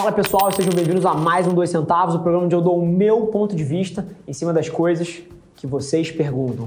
Fala pessoal, sejam bem-vindos a mais um Dois Centavos, o programa onde eu dou o meu ponto de vista em cima das coisas que vocês perguntam.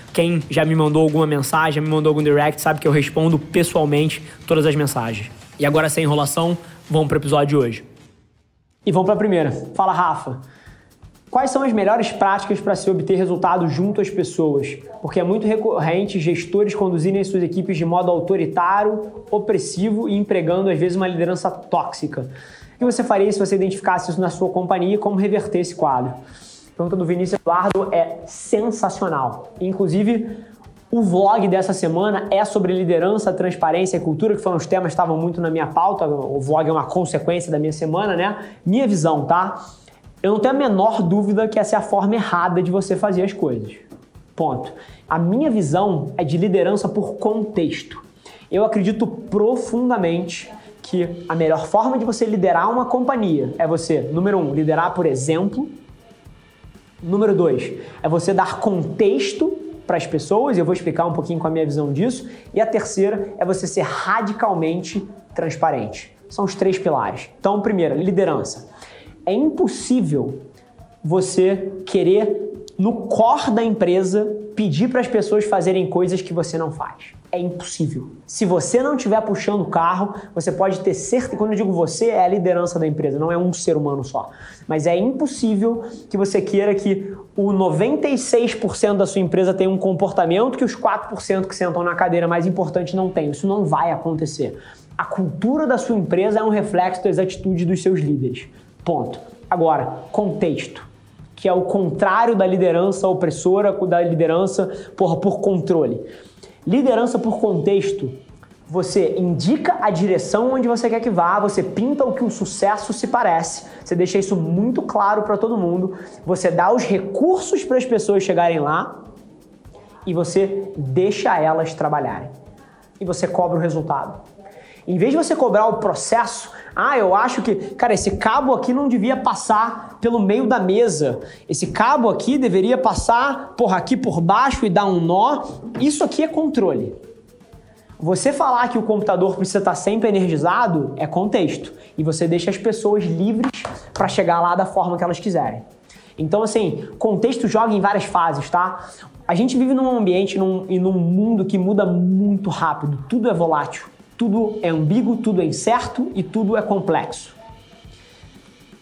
Quem já me mandou alguma mensagem, já me mandou algum direct, sabe que eu respondo pessoalmente todas as mensagens. E agora, sem enrolação, vamos para o episódio de hoje. E vamos para a primeira. Fala, Rafa. Quais são as melhores práticas para se obter resultados junto às pessoas? Porque é muito recorrente gestores conduzirem suas equipes de modo autoritário, opressivo e empregando às vezes uma liderança tóxica. O que você faria se você identificasse isso na sua companhia e como reverter esse quadro? Pergunta do Vinícius Eduardo é sensacional. Inclusive, o vlog dessa semana é sobre liderança, transparência e cultura, que foram os temas que estavam muito na minha pauta. O vlog é uma consequência da minha semana, né? Minha visão, tá? Eu não tenho a menor dúvida que essa é a forma errada de você fazer as coisas. Ponto. A minha visão é de liderança por contexto. Eu acredito profundamente que a melhor forma de você liderar uma companhia é você, número um, liderar por exemplo. Número dois, é você dar contexto para as pessoas, eu vou explicar um pouquinho com a minha visão disso. E a terceira é você ser radicalmente transparente. São os três pilares. Então, primeiro, liderança. É impossível você querer, no core da empresa, pedir para as pessoas fazerem coisas que você não faz. É impossível. Se você não estiver puxando o carro, você pode ter certeza. Quando eu digo você, é a liderança da empresa, não é um ser humano só. Mas é impossível que você queira que o 96% da sua empresa tenha um comportamento que os 4% que sentam na cadeira mais importante não tenham. Isso não vai acontecer. A cultura da sua empresa é um reflexo das atitudes dos seus líderes. Ponto. Agora, contexto, que é o contrário da liderança opressora, da liderança por controle. Liderança por contexto, você indica a direção onde você quer que vá, você pinta o que o sucesso se parece, você deixa isso muito claro para todo mundo, você dá os recursos para as pessoas chegarem lá e você deixa elas trabalharem. E você cobra o resultado. Em vez de você cobrar o processo, ah, eu acho que, cara, esse cabo aqui não devia passar pelo meio da mesa. Esse cabo aqui deveria passar, porra, aqui por baixo e dar um nó. Isso aqui é controle. Você falar que o computador precisa estar sempre energizado é contexto. E você deixa as pessoas livres para chegar lá da forma que elas quiserem. Então, assim, contexto joga em várias fases, tá? A gente vive num ambiente num, e num mundo que muda muito rápido, tudo é volátil tudo é ambíguo, tudo é incerto e tudo é complexo.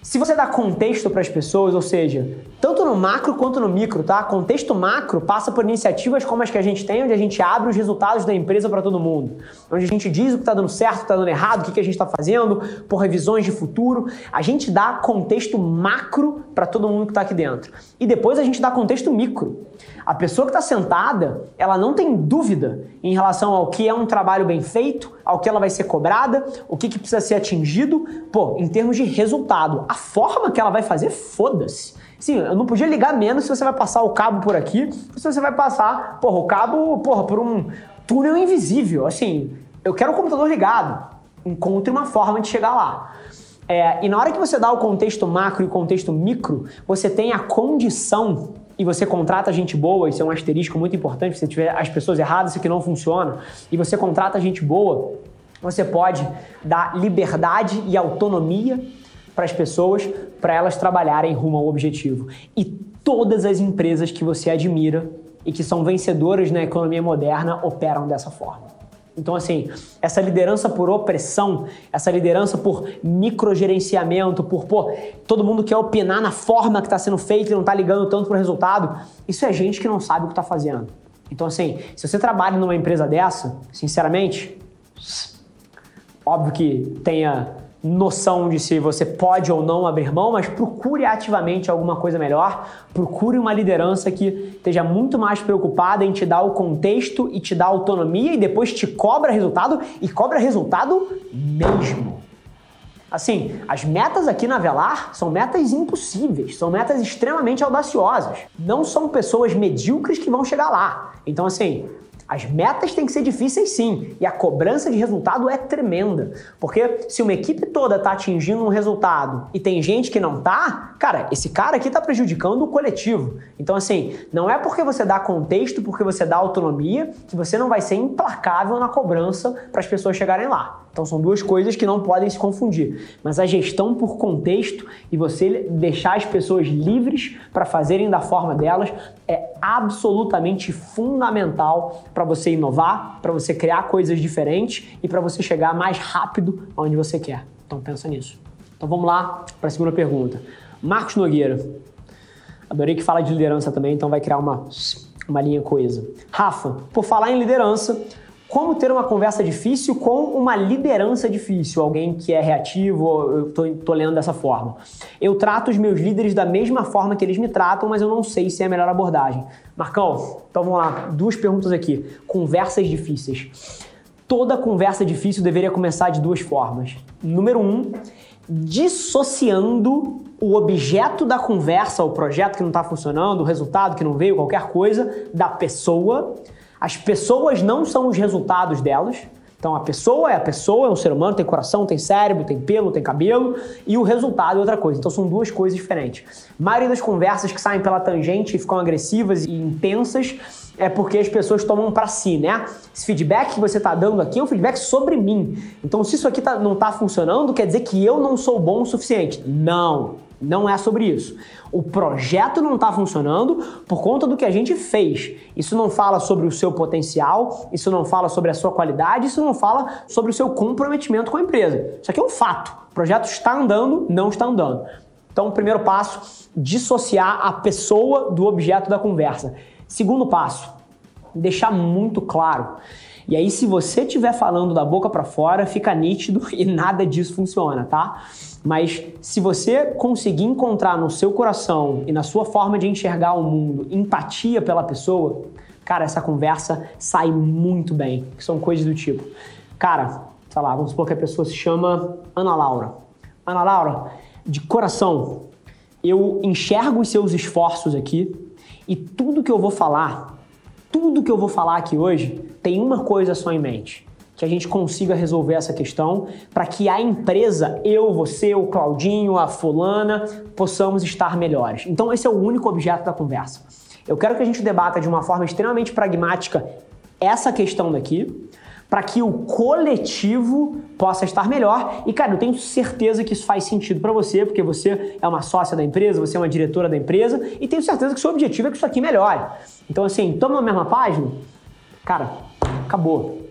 Se você dá contexto para as pessoas, ou seja, tanto no macro quanto no micro, tá? Contexto macro passa por iniciativas como as que a gente tem, onde a gente abre os resultados da empresa para todo mundo, onde a gente diz o que está dando certo, o que está dando errado, o que, que a gente está fazendo, por revisões de futuro. A gente dá contexto macro para todo mundo que está aqui dentro. E depois a gente dá contexto micro. A pessoa que está sentada, ela não tem dúvida em relação ao que é um trabalho bem feito, ao que ela vai ser cobrada, o que, que precisa ser atingido, pô, em termos de resultado. A forma que ela vai fazer, foda-se. Sim, eu não podia ligar menos se você vai passar o cabo por aqui, se você vai passar, porra, o cabo, porra, por um túnel invisível. Assim, eu quero o computador ligado. Encontre uma forma de chegar lá. É, e na hora que você dá o contexto macro e o contexto micro, você tem a condição e você contrata gente boa, isso é um asterisco muito importante, se tiver as pessoas erradas, isso aqui não funciona, e você contrata gente boa, você pode dar liberdade e autonomia para as pessoas, para elas trabalharem rumo ao objetivo. E todas as empresas que você admira e que são vencedoras na economia moderna operam dessa forma. Então, assim, essa liderança por opressão, essa liderança por microgerenciamento, por, pô, todo mundo quer opinar na forma que está sendo feito e não está ligando tanto para o resultado, isso é gente que não sabe o que está fazendo. Então, assim, se você trabalha numa empresa dessa, sinceramente, óbvio que tenha noção de se você pode ou não abrir mão, mas procure ativamente alguma coisa melhor, procure uma liderança que esteja muito mais preocupada em te dar o contexto e te dar autonomia e depois te cobra resultado e cobra resultado mesmo. Assim, as metas aqui na Velar são metas impossíveis, são metas extremamente audaciosas. Não são pessoas medíocres que vão chegar lá. Então, assim, as metas têm que ser difíceis sim, e a cobrança de resultado é tremenda. Porque se uma equipe toda está atingindo um resultado e tem gente que não tá, cara, esse cara aqui está prejudicando o coletivo. Então, assim, não é porque você dá contexto, porque você dá autonomia, que você não vai ser implacável na cobrança para as pessoas chegarem lá. Então são duas coisas que não podem se confundir. Mas a gestão por contexto e você deixar as pessoas livres para fazerem da forma delas é absolutamente fundamental para você inovar, para você criar coisas diferentes e para você chegar mais rápido onde você quer. Então pensa nisso. Então vamos lá para a segunda pergunta. Marcos Nogueira. Adorei que fala de liderança também, então vai criar uma, uma linha coesa. Rafa, por falar em liderança, como ter uma conversa difícil com uma liderança difícil, alguém que é reativo, eu tô, tô, lendo dessa forma. Eu trato os meus líderes da mesma forma que eles me tratam, mas eu não sei se é a melhor abordagem. Marcão, então vamos lá, duas perguntas aqui. Conversas difíceis. Toda conversa difícil deveria começar de duas formas. Número um, dissociando o objeto da conversa, o projeto que não está funcionando, o resultado que não veio, qualquer coisa, da pessoa. As pessoas não são os resultados delas. Então a pessoa é a pessoa, é um ser humano, tem coração, tem cérebro, tem pelo, tem cabelo, e o resultado é outra coisa. Então são duas coisas diferentes. A maioria das conversas que saem pela tangente e ficam agressivas e intensas é porque as pessoas tomam para si, né? Esse feedback que você está dando aqui é um feedback sobre mim. Então se isso aqui tá, não está funcionando, quer dizer que eu não sou bom o suficiente. Não. Não é sobre isso. O projeto não está funcionando por conta do que a gente fez. Isso não fala sobre o seu potencial, isso não fala sobre a sua qualidade, isso não fala sobre o seu comprometimento com a empresa. Isso aqui é um fato. O projeto está andando, não está andando. Então, primeiro passo, dissociar a pessoa do objeto da conversa. Segundo passo, deixar muito claro. E aí, se você estiver falando da boca para fora, fica nítido e nada disso funciona, tá? Mas se você conseguir encontrar no seu coração e na sua forma de enxergar o mundo empatia pela pessoa, cara, essa conversa sai muito bem. Que são coisas do tipo, cara, sei lá, vamos supor que a pessoa se chama Ana Laura. Ana Laura, de coração, eu enxergo os seus esforços aqui e tudo que eu vou falar, tudo que eu vou falar aqui hoje tem uma coisa só em mente que a gente consiga resolver essa questão para que a empresa, eu, você, o Claudinho, a fulana, possamos estar melhores. Então esse é o único objeto da conversa. Eu quero que a gente debata de uma forma extremamente pragmática essa questão daqui, para que o coletivo possa estar melhor. E, cara, eu tenho certeza que isso faz sentido para você, porque você é uma sócia da empresa, você é uma diretora da empresa, e tenho certeza que o seu objetivo é que isso aqui melhore. Então, assim, toma na mesma página, cara, acabou.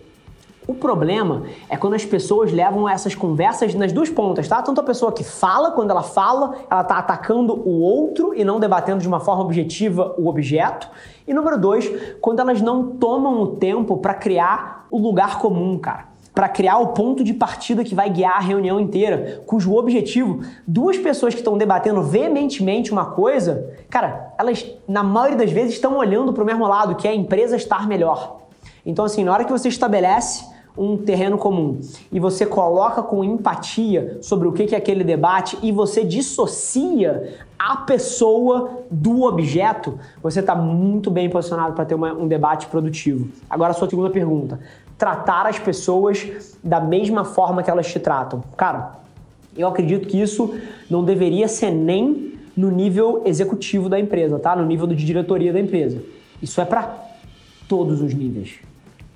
O problema é quando as pessoas levam essas conversas nas duas pontas, tá? Tanto a pessoa que fala, quando ela fala, ela tá atacando o outro e não debatendo de uma forma objetiva o objeto. E número dois, quando elas não tomam o tempo para criar o lugar comum, cara para criar o ponto de partida que vai guiar a reunião inteira, cujo objetivo, duas pessoas que estão debatendo veementemente uma coisa, cara, elas na maioria das vezes estão olhando para o mesmo lado, que é a empresa estar melhor. Então, assim, na hora que você estabelece um terreno comum e você coloca com empatia sobre o que é aquele debate e você dissocia a pessoa do objeto, você está muito bem posicionado para ter uma, um debate produtivo. Agora, a sua segunda pergunta: tratar as pessoas da mesma forma que elas te tratam. Cara, eu acredito que isso não deveria ser nem no nível executivo da empresa, tá? No nível de diretoria da empresa. Isso é para todos os níveis.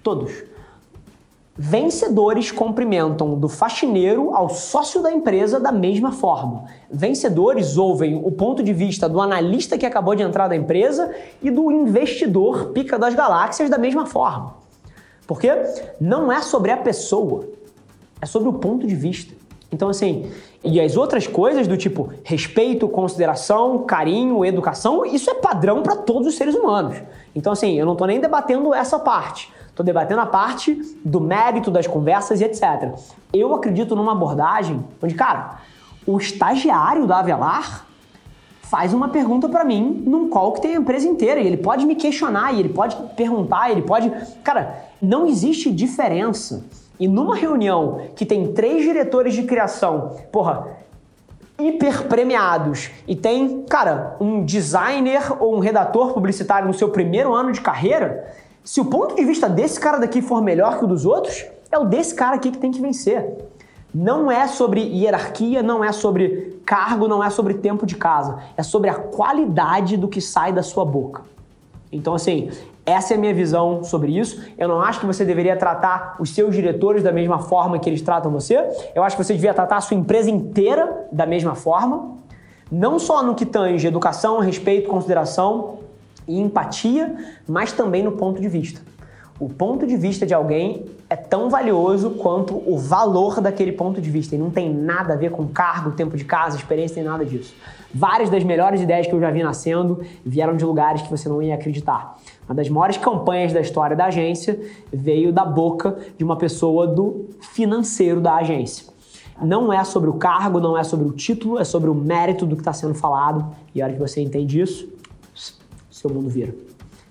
Todos. Vencedores cumprimentam do faxineiro ao sócio da empresa da mesma forma. Vencedores ouvem o ponto de vista do analista que acabou de entrar da empresa e do investidor pica das galáxias da mesma forma. Porque não é sobre a pessoa, é sobre o ponto de vista. Então, assim, e as outras coisas do tipo respeito, consideração, carinho, educação, isso é padrão para todos os seres humanos. Então, assim, eu não estou nem debatendo essa parte. Estou debatendo a parte do mérito das conversas e etc. Eu acredito numa abordagem onde, cara, o estagiário da Avelar faz uma pergunta para mim num call que tem a empresa inteira e ele pode me questionar e ele pode perguntar, ele pode. Cara, não existe diferença E numa reunião que tem três diretores de criação, porra, hiper premiados e tem, cara, um designer ou um redator publicitário no seu primeiro ano de carreira, se o ponto de vista desse cara daqui for melhor que o dos outros, é o desse cara aqui que tem que vencer. Não é sobre hierarquia, não é sobre cargo, não é sobre tempo de casa. É sobre a qualidade do que sai da sua boca. Então, assim, essa é a minha visão sobre isso. Eu não acho que você deveria tratar os seus diretores da mesma forma que eles tratam você. Eu acho que você devia tratar a sua empresa inteira da mesma forma. Não só no que tange educação, respeito, consideração e empatia, mas também no ponto de vista. O ponto de vista de alguém é tão valioso quanto o valor daquele ponto de vista. E não tem nada a ver com cargo, tempo de casa, experiência, nem nada disso. Várias das melhores ideias que eu já vi nascendo vieram de lugares que você não ia acreditar. Uma das maiores campanhas da história da agência veio da boca de uma pessoa do financeiro da agência. Não é sobre o cargo, não é sobre o título, é sobre o mérito do que está sendo falado. E a hora que você entende isso, seu mundo vira.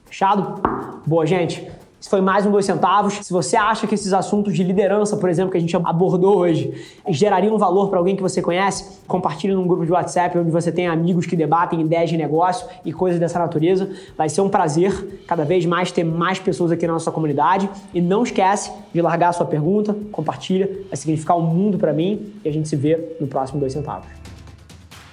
Fechado? Boa, gente. Esse foi mais um dois centavos. Se você acha que esses assuntos de liderança, por exemplo, que a gente abordou hoje, gerariam valor para alguém que você conhece, compartilhe num grupo de WhatsApp onde você tem amigos que debatem ideias de negócio e coisas dessa natureza. Vai ser um prazer cada vez mais ter mais pessoas aqui na nossa comunidade. E não esquece de largar a sua pergunta, compartilha, vai significar um mundo para mim e a gente se vê no próximo dois centavos.